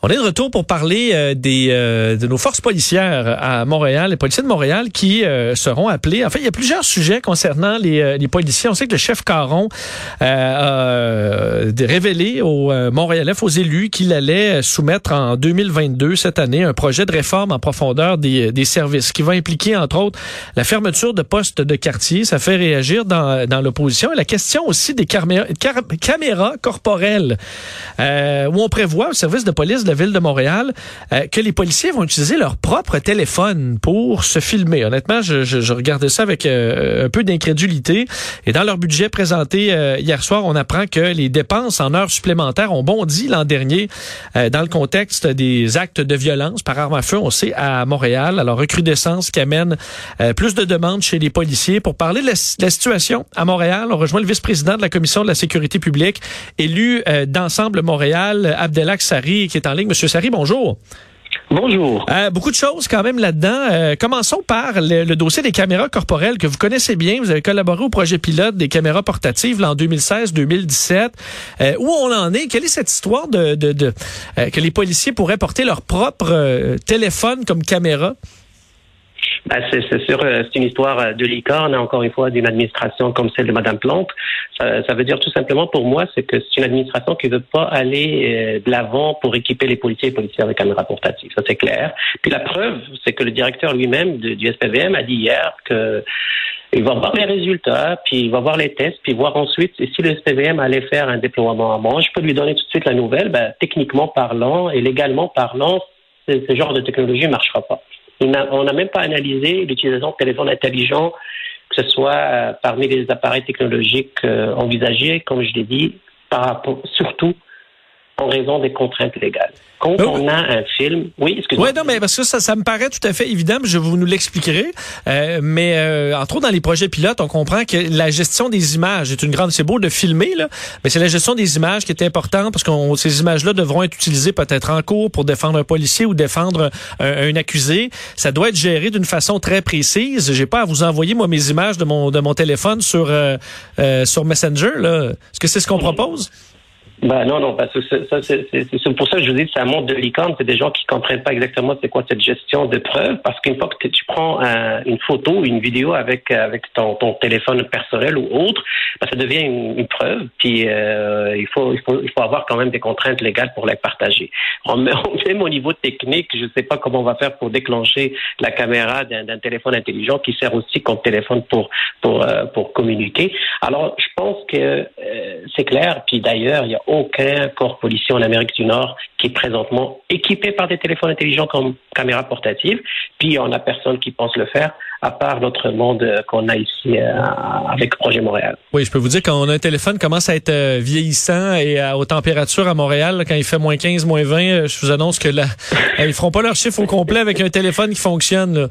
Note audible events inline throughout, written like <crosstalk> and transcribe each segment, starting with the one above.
On est de retour pour parler euh, des euh, de nos forces policières à Montréal, les policiers de Montréal qui euh, seront appelés. En fait, il y a plusieurs sujets concernant les, les policiers. On sait que le chef Caron a révélé aux Montréalais, aux élus, qu'il allait soumettre en 2022, cette année, un projet de réforme en profondeur des, des services qui va impliquer, entre autres, la fermeture de postes de quartier. Ça fait réagir dans, dans l'opposition. Et la question aussi des caméras, caméras corporelles, où on prévoit au service de police la ville de Montréal euh, que les policiers vont utiliser leur propre téléphone pour se filmer. Honnêtement, je, je, je regardais ça avec euh, un peu d'incrédulité. Et dans leur budget présenté euh, hier soir, on apprend que les dépenses en heures supplémentaires ont bondi l'an dernier dans le contexte des actes de violence par arme à feu, on sait, à Montréal. Alors, recrudescence qui amène plus de demandes chez les policiers. Pour parler de la, la situation à Montréal, on rejoint le vice-président de la Commission de la sécurité publique, élu d'Ensemble Montréal, Abdelak Sari, qui est en Monsieur Sari, bonjour. Bonjour. Beaucoup de choses quand même là-dedans. Commençons par le, dossier des caméras corporelles que vous connaissez bien. Vous avez collaboré au projet pilote des caméras portatives en 2016-2017. Euh, où on en est? Quelle est cette histoire de que les policiers pourraient porter leur propre téléphone comme caméra? Ben, c'est sûr, euh, c'est une histoire euh, de licorne, encore une fois, d'une administration comme celle de Mme Plante. Ça, ça, veut dire tout simplement pour moi, c'est que c'est une administration qui ne veut pas aller euh, de l'avant pour équiper les policiers et policiers avec caméras portatives. Ça, c'est clair. Puis la preuve, c'est que le directeur lui-même du SPVM a dit hier que il va voir les résultats, puis il va voir les tests, puis voir ensuite si le SPVM allait faire un déploiement à moi. Je peux lui donner tout de suite la nouvelle. Ben, techniquement parlant et légalement parlant, ce genre de technologie ne marchera pas. On n'a même pas analysé l'utilisation de téléphones intelligents, que ce soit euh, parmi les appareils technologiques euh, envisagés, comme je l'ai dit, par rapport, surtout en raison des contraintes légales. Quand oh. on a un film, oui, excusez-moi. Oui, non, mais parce que ça, ça me paraît tout à fait évident, je vous nous l'expliquerai. Euh, mais euh, entre autres, dans les projets pilotes, on comprend que la gestion des images est une grande. C'est beau de filmer, là, mais c'est la gestion des images qui est importante parce que ces images-là devront être utilisées peut-être en cours pour défendre un policier ou défendre un, accusé. Ça doit être géré d'une façon très précise. J'ai pas à vous envoyer moi mes images de mon de mon téléphone sur euh, euh sur Messenger. Là, est-ce que c'est ce qu'on propose? Ben non, non, parce que ça, c'est pour ça que je vous dis, c'est un monde de licorne. C'est des gens qui comprennent pas exactement c'est quoi cette gestion de preuves, parce qu'une fois que tu prends une photo, une vidéo avec avec ton, ton téléphone personnel ou autre, ben, ça devient une, preuve. Puis euh, il faut il faut il faut avoir quand même des contraintes légales pour les partager. On, même <laughs> au niveau technique, je sais pas comment on va faire pour déclencher la caméra d'un téléphone intelligent qui sert aussi comme téléphone pour pour euh, pour communiquer. Alors je pense que euh, c'est clair. Puis d'ailleurs, il y a aucun corps policier en Amérique du Nord qui est présentement équipé par des téléphones intelligents comme caméra portative. Puis on n'a personne qui pense le faire, à part notre monde qu'on a ici euh, avec Projet Montréal. Oui, je peux vous dire qu'on a un téléphone commence à être euh, vieillissant et à, aux températures à Montréal, quand il fait moins 15, moins 20, euh, je vous annonce que là, <laughs> ils feront pas leur chiffre au complet avec un téléphone qui fonctionne.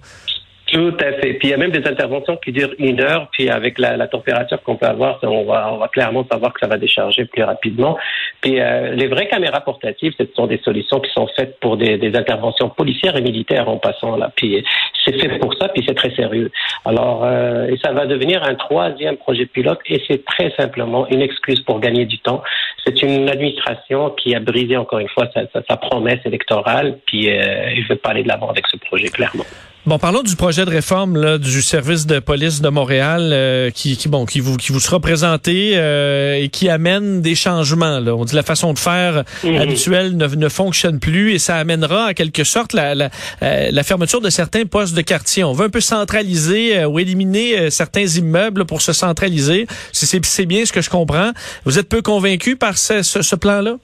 Tout à fait. Puis il y a même des interventions qui durent une heure, puis avec la, la température qu'on peut avoir, on va, on va clairement savoir que ça va décharger plus rapidement. Puis euh, les vraies caméras portatives, ce sont des solutions qui sont faites pour des, des interventions policières et militaires en passant là. Puis c'est fait pour ça, puis c'est très sérieux. Alors, euh, et ça va devenir un troisième projet pilote, et c'est très simplement une excuse pour gagner du temps. C'est une administration qui a brisé encore une fois sa, sa, promesse électorale, puis euh, il veut pas aller de l'avant avec ce projet clairement. Bon, parlons du projet de réforme là, du service de police de Montréal euh, qui, qui, bon, qui vous, qui vous sera présenté euh, et qui amène des changements. Là. On dit la façon de faire mhm. habituelle ne, ne, fonctionne plus et ça amènera en quelque sorte la, la, euh, la, fermeture de certains postes de quartier. On veut un peu centraliser ou éliminer certains immeubles pour se centraliser. C'est bien ce que je comprends. Vous êtes peu convaincu par ce, ce, ce plan-là?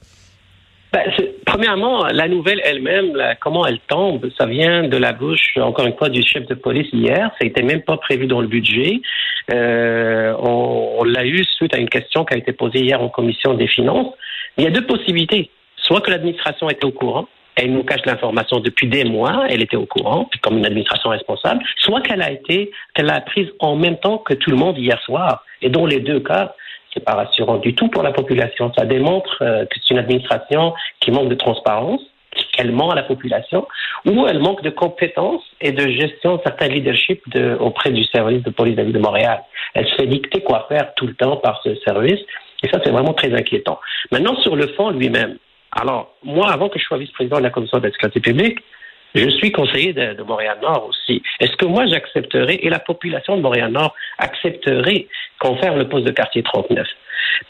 Ben, premièrement, la nouvelle elle-même, comment elle tombe, ça vient de la bouche, encore une fois, du chef de police hier. Ça n'était même pas prévu dans le budget. Euh, on, l'a eu suite à une question qui a été posée hier en commission des finances. Il y a deux possibilités. Soit que l'administration était au courant, elle nous cache l'information depuis des mois, elle était au courant, comme une administration responsable, soit qu'elle a été, qu'elle l'a prise en même temps que tout le monde hier soir. Et dans les deux cas, c'est pas rassurant du tout pour la population. Ça démontre euh, que c'est une administration qui manque de transparence, qu'elle ment à la population, ou elle manque de compétences et de gestion de certains leadership de, auprès du service de police de Montréal. Elle se fait dicter quoi faire tout le temps par ce service, et ça, c'est vraiment très inquiétant. Maintenant, sur le fond lui-même, alors, moi, avant que je sois vice-président de la commission de la sécurité publique, je suis conseiller de, Montréal-Nord aussi. Est-ce que moi j'accepterais, et la population de Montréal-Nord accepterait qu'on fasse le poste de quartier 39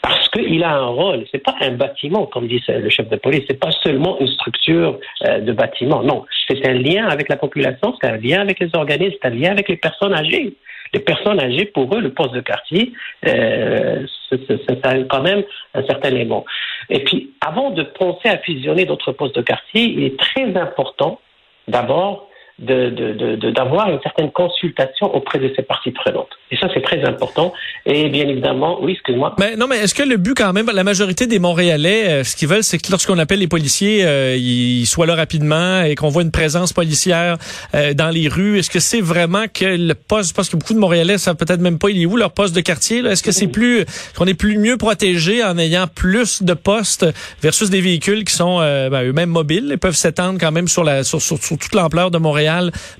Parce qu'il a un rôle, c'est pas un bâtiment, comme dit le chef de police, c'est pas seulement une structure euh, de bâtiment, non. C'est un lien avec la population, c'est un lien avec les organismes, c'est un lien avec les personnes âgées. Les personnes âgées, pour eux, le poste de quartier, euh, c'est quand même un certain élément. Et puis, avant de penser à fusionner d'autres postes de quartier, il est très important d'abord d'avoir de, de, une certaine consultation auprès de ces parties prenantes. Et ça, c'est très important. Et bien évidemment, oui, excuse-moi. Mais non, mais est-ce que le but quand même, la majorité des Montréalais, euh, ce qu'ils veulent, c'est que lorsqu'on appelle les policiers, euh, ils soient là rapidement et qu'on voit une présence policière euh, dans les rues. Est-ce que c'est vraiment que le poste, parce que beaucoup de Montréalais savent peut-être même pas il est où leur poste de quartier. Est-ce que c'est plus qu'on est plus mieux protégé en ayant plus de postes versus des véhicules qui sont ben, eux-mêmes mobiles et peuvent s'étendre quand même sur la sur, sur toute l'ampleur de Montréal?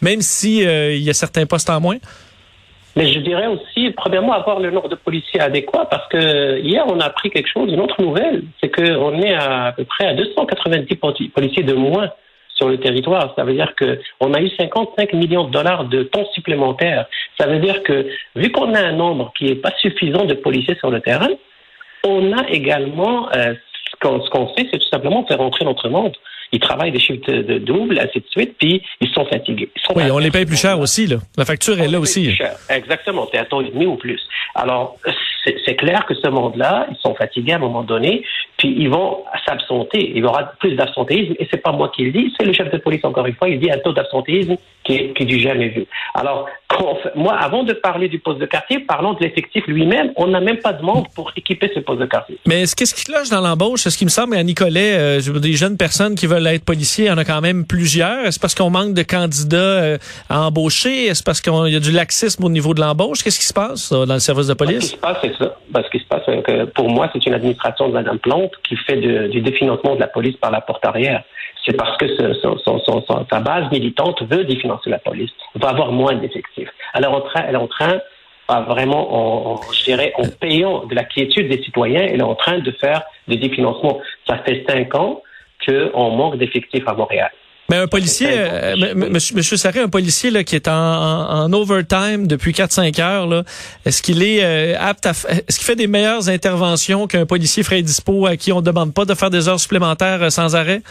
Même si euh, y a certains postes en moins? Mais je dirais aussi, premièrement, avoir le nombre de policiers adéquat, parce que hier, on a appris quelque chose, une autre nouvelle, c'est qu'on est à, peu près à 290 policiers de moins sur le territoire. Ça veut dire qu'on a eu 55 millions de dollars de temps supplémentaires. Ça veut dire que, vu qu'on a un nombre qui n'est pas suffisant de policiers sur le terrain, on a également, euh, ce qu'on fait, c'est tout simplement faire rentrer notre monde ils travaillent des chiffres de, double, ainsi de suite, puis ils sont fatigués. oui, on les paye plus cher aussi, là. La facture est là aussi. Exactement, c'est un taux et demi ou plus. Alors, c'est clair que ce monde-là, ils sont fatigués à un moment donné, puis ils vont s'absenter. Il y aura plus d'absentéisme, et c'est pas moi qui le dis, c'est le chef de police, encore une fois, il dit un taux d'absentéisme qui est, qui est du jamais vu. Alors, moi, avant de parler du poste de quartier, parlons de l'effectif lui-même. On n'a même pas de monde pour équiper ce poste de quartier. Mais ce qu'est-ce qui cloche dans l'embauche? Ce qui me semble à Nicolet, euh, des jeunes personnes qui veulent être policiers, il y en a quand même plusieurs. Est-ce parce qu'on manque de candidats euh, à embaucher? Est-ce parce qu'il y a du laxisme au niveau de l'embauche? Qu'est-ce qui se passe dans le service de police? Ce qui se passe, c'est ça. Ben, ce qui se passe, c'est que pour moi, c'est une administration de Mme Plante qui fait du définancement de la police par la porte arrière c'est parce que sa base militante veut définancer la police, va avoir moins d'effectifs. Alors, elle est en train, vraiment, en, je dirais, en payant de la quiétude des citoyens, elle est en train de faire des définancements. Ça fait cinq ans qu'on manque d'effectifs à Montréal. Mais un policier, euh, monsieur, monsieur Sarré, un policier là, qui est en, overtime depuis 4-5 heures, est-ce qu'il est, euh, apte à est-ce qu'il fait des meilleures interventions qu'un policier frais dispo à qui on ne demande pas de faire des heures supplémentaires euh, sans arrêt?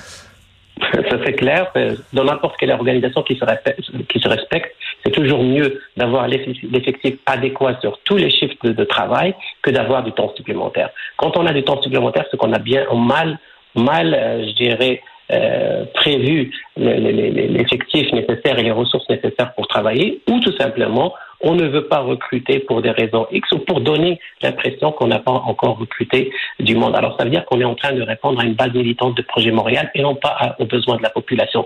Ça c'est clair. Dans n'importe quelle organisation qui se respecte, qui se respecte c'est toujours mieux d'avoir l'effectif adéquat sur tous les chiffres de, travail que d'avoir du temps supplémentaire. Quand on a du temps supplémentaire, c'est qu'on a bien mal, mal, euh, je dirais, euh, prévu l'effectif nécessaire et les ressources nécessaires pour travailler, ou tout simplement on ne veut pas recruter pour des raisons X ou pour donner l'impression qu'on n'a pas encore recruté du monde. Alors ça veut dire qu'on est en train de répondre à une base militante de Projet Montréal et non pas aux besoins de la population.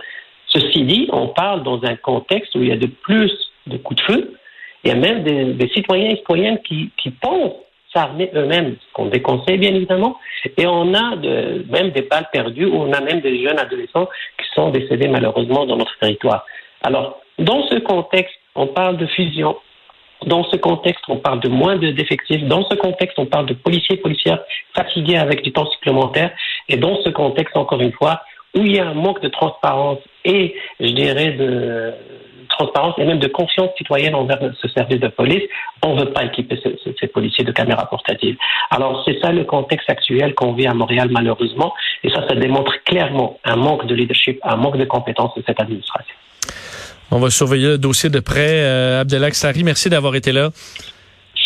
Ceci dit, on parle dans un contexte où il y a de plus de coups de feu. Il y a même des, citoyens et citoyennes qui, qui pensent s'armer eux-mêmes, ce qu'on déconseille bien évidemment. Et on a de, même des balles perdues, ou on a même des jeunes adolescents qui sont décédés malheureusement dans notre territoire. Alors, dans ce contexte, on parle de fusion, dans ce contexte, on parle de moins d'effectifs. Dans ce contexte, on parle de policiers et policières fatigués avec du temps supplémentaire. Et dans ce contexte, encore une fois, où il y a un manque de transparence et, je dirais, de transparence et même de confiance citoyenne envers ce service de police, on ne veut pas équiper ces policiers de caméras portatives. Alors, c'est ça le contexte actuel qu'on vit à Montréal, malheureusement. Et ça, ça démontre clairement un manque de leadership, un manque de compétences de cette administration. On va surveiller le dossier de près. Euh, Abdelak Sari, merci d'avoir été là.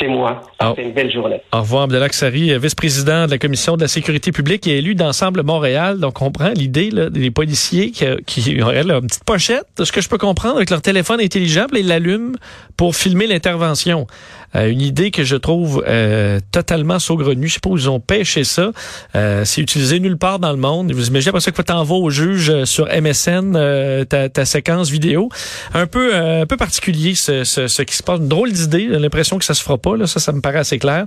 Chez moi. Ah. C'est une belle journée. Au revoir, Abdelak Sari, vice-président de la Commission de la sécurité publique et élu d'Ensemble Montréal. Donc, on prend l'idée des policiers qui, qui ont une petite pochette, de ce que je peux comprendre, avec leur téléphone intelligent, ils l'allument pour filmer l'intervention. Euh, une idée que je trouve euh, totalement saugrenue. Je sais pas où ils ont pêché ça. Euh, c'est utilisé nulle part dans le monde. Vous imaginez après ça que tu envoies au juge sur MSN ta, ta, séquence vidéo. Un peu un peu particulier ce, ce, ce qui se passe. Une drôle d'idée. L'impression que ça se fera pas. Là. Ça, ça me paraît assez clair.